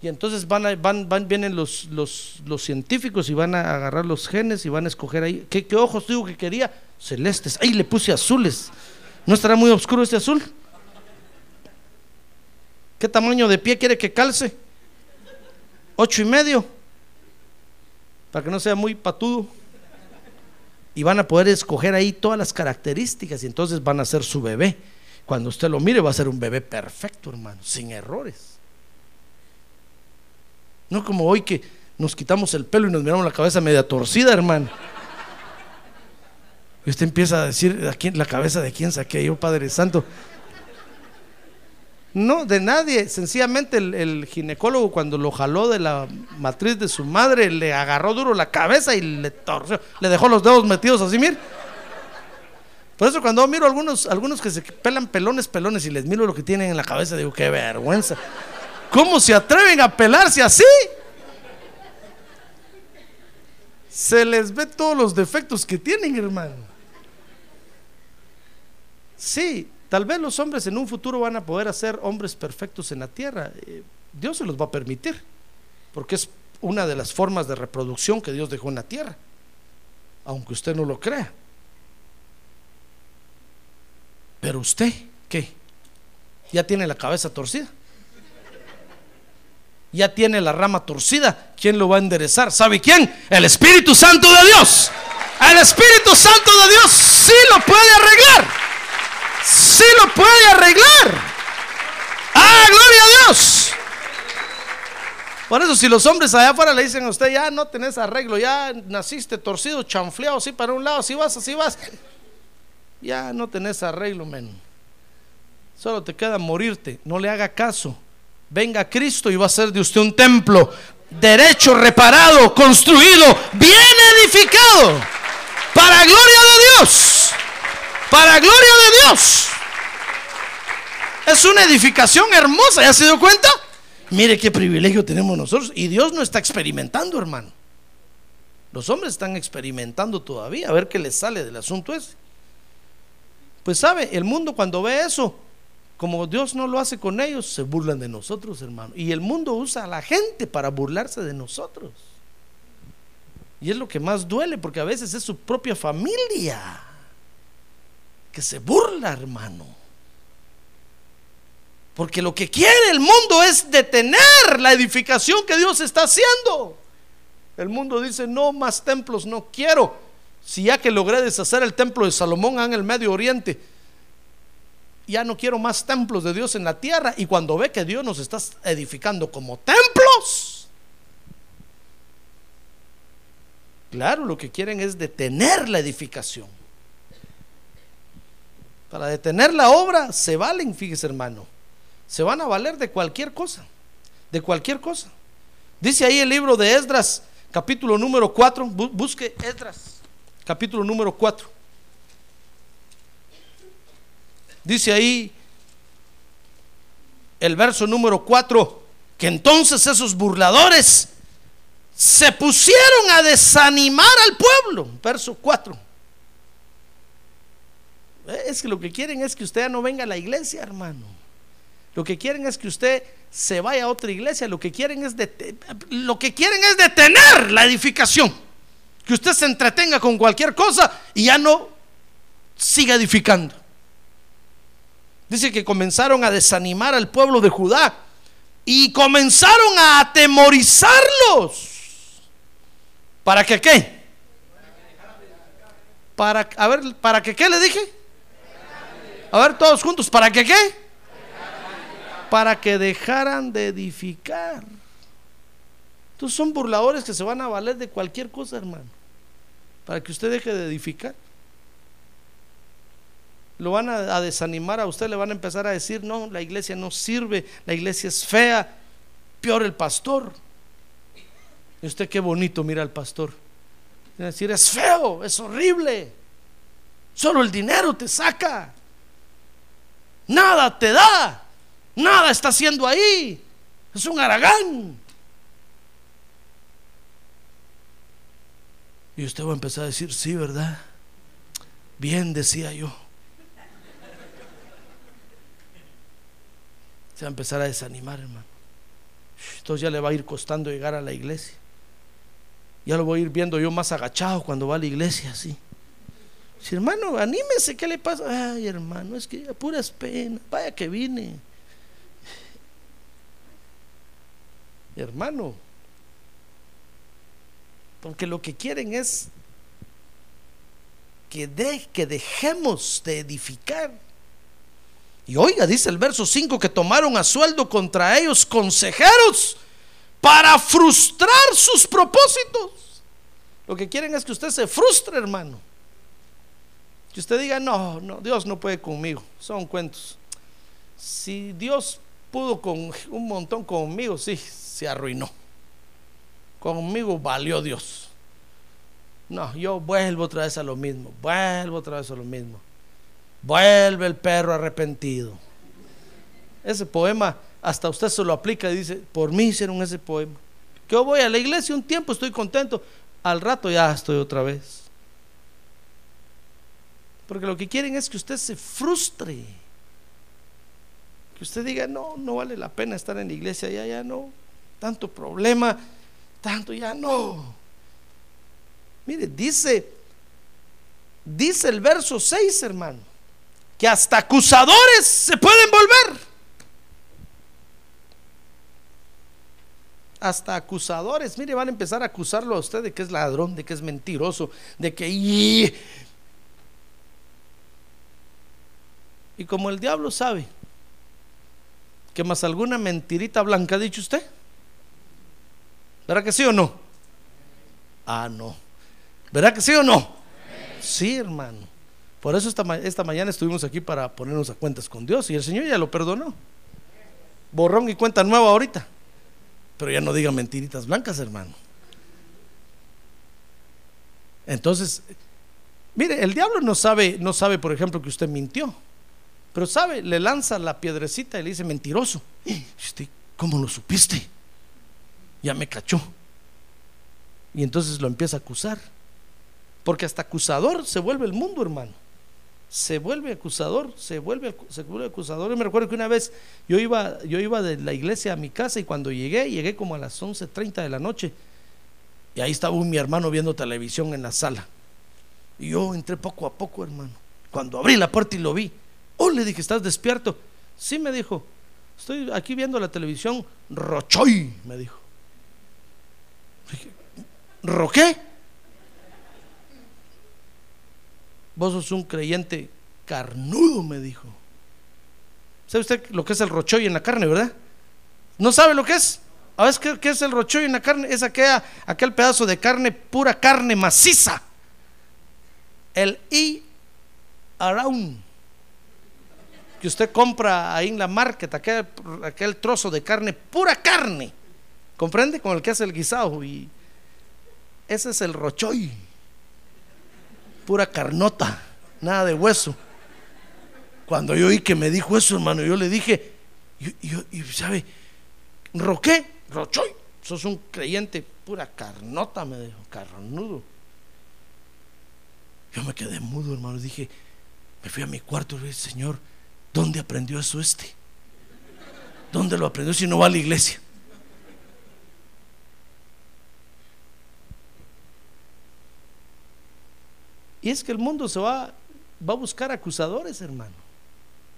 Y entonces van, a- van, van vienen los, los, los científicos y van a agarrar los genes y van a escoger ahí. ¿Qué, ojos digo que quería? Celestes. Ahí le puse azules. ¿No estará muy oscuro este azul? ¿Qué tamaño de pie quiere que calce? Ocho y medio. Para que no sea muy patudo. Y van a poder escoger ahí todas las características y entonces van a ser su bebé. Cuando usted lo mire va a ser un bebé perfecto, hermano, sin errores. No como hoy que nos quitamos el pelo y nos miramos la cabeza media torcida, hermano. Y usted empieza a decir, ¿a quién, la cabeza de quién saqué yo, Padre Santo? No, de nadie. Sencillamente el, ginecólogo cuando lo jaló de la matriz de su madre, le agarró duro la cabeza y le torció. Le dejó los dedos metidos así, mire. Por eso cuando miro algunos, algunos que se pelan pelones, pelones y les miro lo que tienen en la cabeza, digo, qué vergüenza. ¿Cómo se atreven a pelarse así? Se les ve todos los defectos que tienen, hermano. Sí, tal vez los hombres en un futuro van a poder hacer hombres perfectos en la tierra. Eh, Dios se los va a permitir, porque es una de las formas de reproducción que Dios dejó en la tierra, aunque usted no lo crea. Pero usted, ¿qué? Ya tiene la cabeza torcida. Ya tiene la rama torcida. ¿Quién lo va a enderezar? ¿Sabe quién? El Espíritu Santo de Dios. El Espíritu Santo de Dios sí lo puede arreglar. Sí lo puede arreglar. ¡Ah, gloria a Dios! Por eso, si los hombres allá afuera le dicen a usted, ya no tenés arreglo, ya naciste torcido, chanfleado, así para un lado, así vas, así vas, ya no tenés arreglo, men. Solo te queda morirte, no le haga caso. Venga Cristo y va a ser de usted un templo derecho, reparado, construido, bien edificado, para gloria de Dios, para gloria de Dios. Es una edificación hermosa, ¿ya se dio cuenta? Mire qué privilegio tenemos nosotros. Y Dios no está experimentando, hermano. Los hombres están experimentando todavía, a ver qué les sale del asunto ese. Pues sabe, el mundo cuando ve eso, como Dios no lo hace con ellos, se burlan de nosotros, hermano. Y el mundo usa a la gente para burlarse de nosotros. Y es lo que más duele, porque a veces es su propia familia que se burla, hermano. Porque lo que quiere el mundo es detener la edificación que Dios está haciendo. El mundo dice, no más templos, no quiero. Si ya que logré deshacer el templo de Salomón en el Medio Oriente, ya no quiero más templos de Dios en la tierra. Y cuando ve que Dios nos está edificando como templos, claro, lo que quieren es detener la edificación. Para detener la obra se valen, fíjese hermano, se van a valer de cualquier cosa, de cualquier cosa. Dice ahí el libro de Esdras, capítulo número 4, busque Esdras, capítulo número 4. Dice ahí el verso número 4, que entonces esos burladores se pusieron a desanimar al pueblo. Verso 4. Es que lo que quieren es que usted no venga a la iglesia, hermano. Lo que quieren es que usted se vaya a otra iglesia. Lo que quieren es, lo que quieren es detener la edificación. Que usted se entretenga con cualquier cosa y ya no siga edificando. Dice que comenzaron a desanimar al pueblo de Judá y comenzaron a atemorizarlos. ¿Para que qué? Para, a ver, ¿para que qué le dije? A ver, todos juntos, ¿para que qué? Para que dejaran de edificar. Entonces son burladores que se van a valer de cualquier cosa, hermano. Para que usted deje de edificar. Lo van a, desanimar a usted, le van a empezar a decir, no, la iglesia no sirve, la iglesia es fea, peor el pastor. Y usted qué bonito mira al pastor. Es decir, es feo, es horrible. Solo el dinero te saca. Nada te da. Nada está haciendo ahí. Es un aragán. Y usted va a empezar a decir, sí, ¿verdad? Bien decía yo. Se va a empezar a desanimar, hermano. Entonces ya le va a ir costando llegar a la iglesia. Ya lo voy a ir viendo yo más agachado cuando va a la iglesia, así. Hermano, anímese, ¿qué le pasa? Ay, hermano, es que puras penas, vaya que vine. Hermano, porque lo que quieren es que, de, que dejemos de edificar. Y oiga, dice el verso 5, que tomaron a sueldo contra ellos consejeros para frustrar sus propósitos. Lo que quieren es que usted se frustre, hermano. Que usted diga, no, no, Dios no puede conmigo. Son cuentos. Si Dios pudo con un montón conmigo, sí, se arruinó. Conmigo valió Dios. No, yo vuelvo otra vez a lo mismo. Vuelvo otra vez a lo mismo. Vuelve el perro arrepentido. Ese poema hasta usted se lo aplica y dice, por mí hicieron ese poema. Yo voy a la iglesia un tiempo, estoy contento, al rato ya estoy otra vez. Porque lo que quieren es que usted se frustre. Que usted diga, no, no vale la pena estar en la iglesia, ya, ya no. Tanto problema, tanto ya no. Mire, dice, dice el verso 6, hermano, que hasta acusadores se pueden volver. hasta acusadores, mire, van a empezar a acusarlo a usted de que es ladrón, de que es mentiroso, de que... Y, y como el diablo sabe que más alguna mentirita blanca ha dicho usted, ¿verdad que sí o no? Ah, no. ¿Verdad que sí o no? Sí, hermano. Por eso esta, esta mañana estuvimos aquí para ponernos a cuentas con Dios y el Señor ya lo perdonó. Borrón y cuenta nueva ahorita. Pero ya no diga mentiritas blancas, hermano. Entonces, mire, el diablo no sabe, no sabe, por ejemplo, que usted mintió. Pero sabe, le lanza la piedrecita y le dice mentiroso. ¿Usted cómo lo supiste? Ya me cachó. Y entonces lo empieza a acusar. Porque hasta acusador se vuelve el mundo, hermano se vuelve acusador, se vuelve, se vuelve acusador. Yo me recuerdo que una vez yo iba, yo iba de la iglesia a mi casa y cuando llegué, llegué como a las 11.30 de la noche y ahí estaba mi hermano viendo televisión en la sala. Y yo entré poco a poco, hermano. Cuando abrí la puerta y lo vi, oh, le dije, ¿estás despierto? Sí, me dijo, estoy aquí viendo la televisión, Rochoy, me dijo. ¿Ro qué? Vos sos un creyente carnudo, me dijo. ¿Sabe usted lo que es el rochoy en la carne, verdad? ¿No sabe lo que es? a ver qué, es el rochoy en la carne? Es aquella, aquel pedazo de carne, pura carne maciza. El i around que usted compra ahí en la market, aquel, aquel trozo de carne, pura carne. ¿Comprende? Con el que hace el guisado. Y ese es el rochoy pura carnota, nada de hueso. Cuando yo oí que me dijo eso, hermano, yo le dije, y, sabe, Roqué, Rochoy, sos un creyente, pura carnota, me dijo, carnudo. Yo me quedé mudo, hermano, dije, me fui a mi cuarto y dije, Señor, ¿dónde aprendió eso este? ¿Dónde lo aprendió si no va a la iglesia? Y es que el mundo se va, va a buscar acusadores, hermano.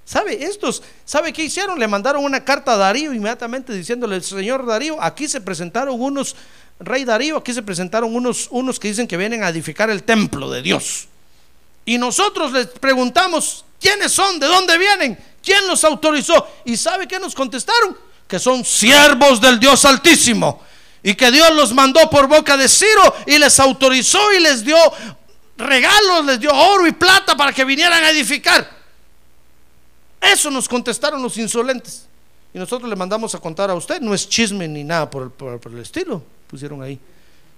¿Sabe? Estos, ¿sabe qué hicieron? Le mandaron una carta a Darío inmediatamente diciéndole, señor Darío, aquí se presentaron unos, rey Darío, aquí se presentaron unos, unos que dicen que vienen a edificar el templo de Dios. Y nosotros les preguntamos, ¿quiénes son? ¿De dónde vienen? ¿Quién los autorizó? ¿Y sabe qué nos contestaron? Que son siervos del Dios Altísimo. Y que Dios los mandó por boca de Ciro y les autorizó y les dio regalos, les dio oro y plata para que vinieran a edificar. Eso nos contestaron los insolentes. Y nosotros le mandamos a contar a usted. No es chisme ni nada por el, estilo. Pusieron ahí.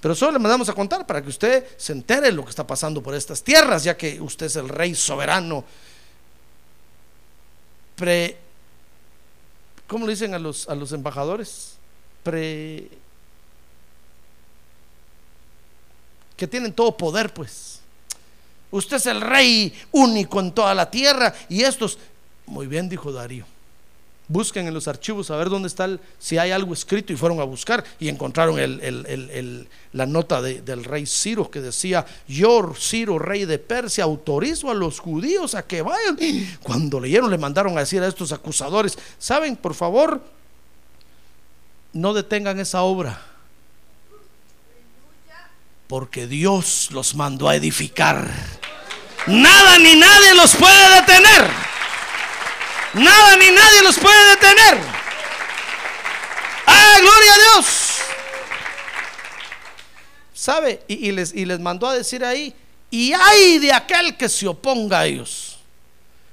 Pero solo le mandamos a contar para que usted se entere lo que está pasando por estas tierras, ya que usted es el rey soberano. Pre, ¿Cómo le dicen a los, a los embajadores? Pre, que tienen todo poder, pues. Usted es el rey único en toda la tierra. Y estos, muy bien, dijo Darío. Busquen en los archivos a ver dónde está, si hay algo escrito y fueron a buscar y encontraron la nota de- del rey Ciro que decía, yo, Ciro, rey de Persia, autorizo a los judíos a que vayan. Cuando leyeron le mandaron a decir a estos acusadores, saben, por favor, no detengan esa obra, porque Dios los mandó a edificar. Nada ni nadie los puede detener. Nada ni nadie los puede detener. ¡Ah, gloria a Dios! ¿Sabe? Y, les, mandó a decir ahí, y hay de aquel que se oponga a ellos.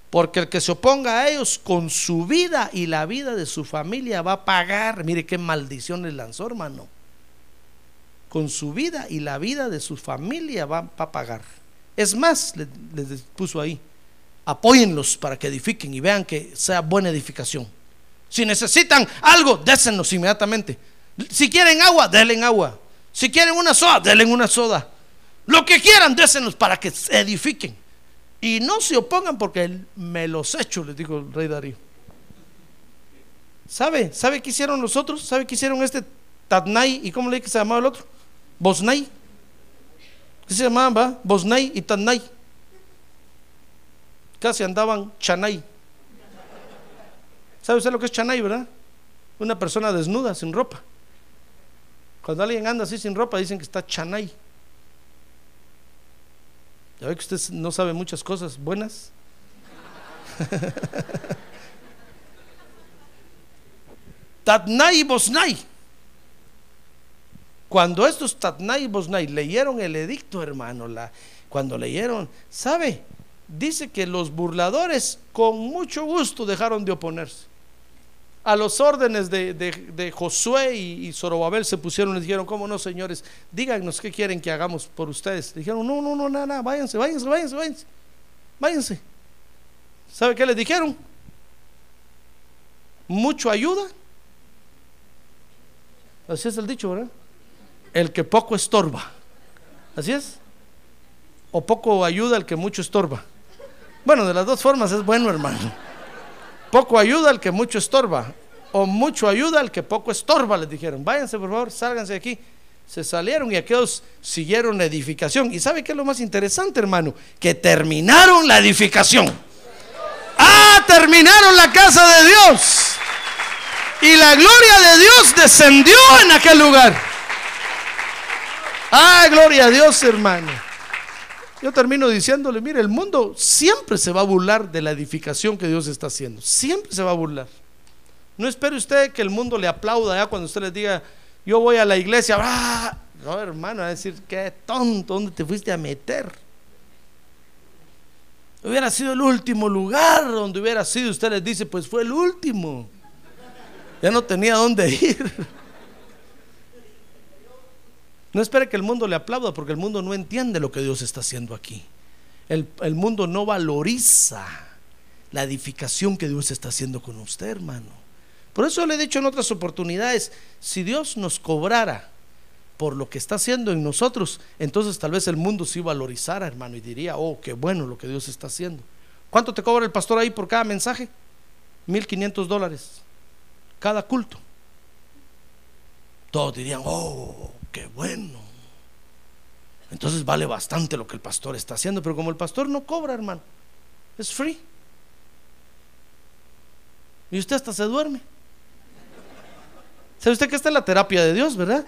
Porque el que se oponga a ellos con su vida y la vida de su familia va a pagar. Mire qué maldición les lanzó, hermano. Con su vida y la vida de su familia va a pagar. Es más, les, puso ahí, apóyenlos para que edifiquen y vean que sea buena edificación. Si necesitan algo, désenlos inmediatamente. Si quieren agua, denle agua. Si quieren una soda, denle una soda. Lo que quieran, désenlos para que se edifiquen. Y no se opongan porque me los echo, les dijo el rey Darío. ¿Sabe? ¿Sabe qué hicieron los otros? ¿Sabe qué hicieron este Tatnai y cómo le dije que se llamaba el otro? Bosnai. ¿Qué se llamaban, va? Bosnai y Tatnai. Casi andaban Chanay. ¿Sabe usted lo que es Chanay, verdad? Una persona desnuda, sin ropa. Cuando alguien anda así sin ropa, dicen que está Chanay. Ya ve que usted no sabe muchas cosas buenas. Tatnai y Bosnai. Cuando estos Tatnai y Bosnai leyeron el edicto, hermano, cuando leyeron, ¿sabe? Dice que los burladores con mucho gusto dejaron de oponerse. A los órdenes de, de- de Josué y, y Zorobabel se pusieron y dijeron, ¿cómo no, señores? Díganos qué quieren que hagamos por ustedes. Dijeron, no, no, no, nada, nada, váyanse, váyanse, váyanse, váyanse. Váyanse. ¿Sabe qué les dijeron? Mucho ayuda. Así es el dicho, ¿verdad? El que poco estorba. Así es. O poco ayuda el que mucho estorba. Bueno, de las dos formas es bueno, hermano. Poco ayuda al que mucho estorba. O mucho ayuda al que poco estorba, les dijeron. Váyanse, por favor, sálganse de aquí. Se salieron y aquellos siguieron la edificación. ¿Y sabe qué es lo más interesante, hermano? Que terminaron la edificación. Ah, terminaron la casa de Dios. Y la gloria de Dios descendió en aquel lugar. Ah, gloria a Dios, hermano. Yo termino diciéndole, mire, el mundo siempre se va a burlar de la edificación que Dios está haciendo. Siempre se va a burlar. No espere usted que el mundo le aplauda ya cuando usted les diga, yo voy a la iglesia. ¡ah! No, hermano, va a decir, qué tonto, ¿dónde te fuiste a meter? Hubiera sido el último lugar donde hubiera sido. Usted les dice, pues fue el último. Ya no tenía dónde ir. No espere que el mundo le aplauda porque el mundo no entiende lo que Dios está haciendo aquí. El, el mundo no valoriza la edificación que Dios está haciendo con usted, hermano. Por eso le he dicho en otras oportunidades, si Dios nos cobrara por lo que está haciendo en nosotros, entonces tal vez el mundo sí valorizara, hermano, y diría, oh, qué bueno lo que Dios está haciendo. ¿Cuánto te cobra el pastor ahí por cada mensaje? 1500 dólares cada culto. Todos dirían, oh, qué bueno. Entonces vale bastante lo que el pastor está haciendo, pero como el pastor no cobra, hermano, es free. Y usted hasta se duerme. ¿Sabe usted que esta es la terapia de Dios, verdad?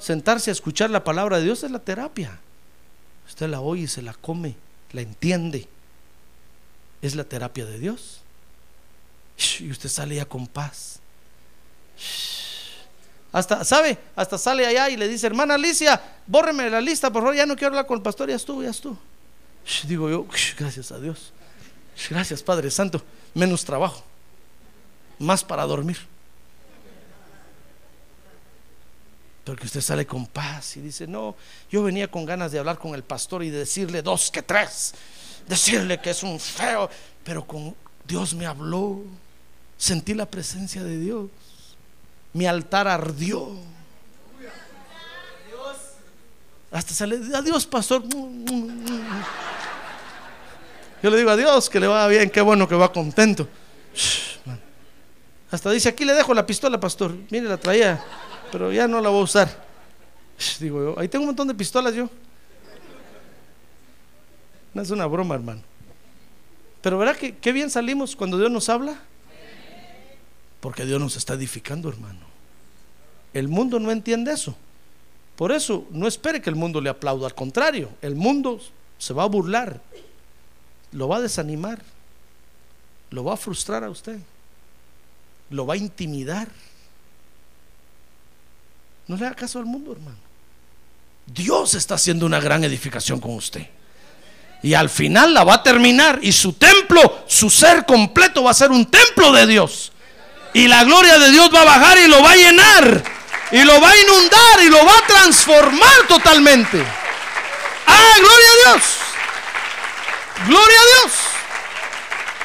Sentarse a escuchar la palabra de Dios es la terapia. Usted la oye se la come la entiende. Es la terapia de Dios. Y usted sale ya con paz. Hasta, ¿sabe? Hasta sale allá y le dice, hermana Alicia, bórreme la lista, por favor, ya no quiero hablar con el pastor, ya estuvo, ya estuvo. Digo yo, gracias a Dios. Gracias, Padre Santo. Menos trabajo. Más para dormir. Porque usted sale con paz y dice, no, yo venía con ganas de hablar con el pastor y de decirle dos que tres. Decirle que es un feo. Pero con Dios me habló. Sentí la presencia de Dios mi altar ardió. Hasta sale, adiós, pastor. Yo le digo adiós, que le va bien, qué bueno que va contento. Hasta dice, aquí le dejo la pistola, pastor. Mire, la traía, pero ya no la voy a usar. Digo yo, ahí tengo un montón de pistolas yo. No es una broma, hermano. Pero ¿verdad que qué bien salimos cuando Dios nos habla? Porque Dios nos está edificando, hermano. El mundo no entiende eso. Por eso no espere que el mundo le aplaude. Al contrario, el mundo se va a burlar, lo va a desanimar, lo va a frustrar a usted, lo va a intimidar. No le haga caso al mundo, hermano. Dios está haciendo una gran edificación con usted. Y al final la va a terminar. Y su templo, su ser completo va a ser un templo de Dios. Y la gloria de Dios va a bajar y lo va a llenar. Y lo va a inundar y lo va a transformar totalmente. Ah, gloria a Dios. Gloria a Dios.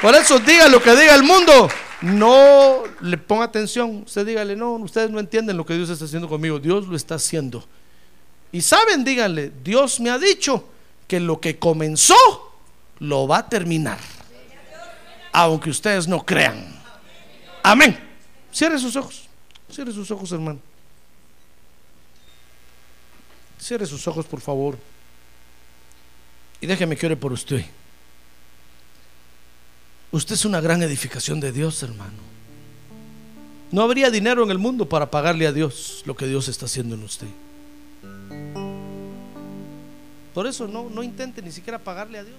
Por eso diga lo que diga el mundo. No le ponga atención. Usted dígale, no, ustedes no entienden lo que Dios está haciendo conmigo. Dios lo está haciendo. Y saben, díganle, Dios me ha dicho que lo que comenzó lo va a terminar. Aunque ustedes no crean. Amén. Cierre sus ojos. Cierre sus ojos, hermano. Cierre sus ojos, por favor. Y déjeme que ore por usted. Usted es una gran edificación de Dios, hermano. No habría dinero en el mundo para pagarle a Dios lo que Dios está haciendo en usted. Por eso no, no intente ni siquiera pagarle a Dios.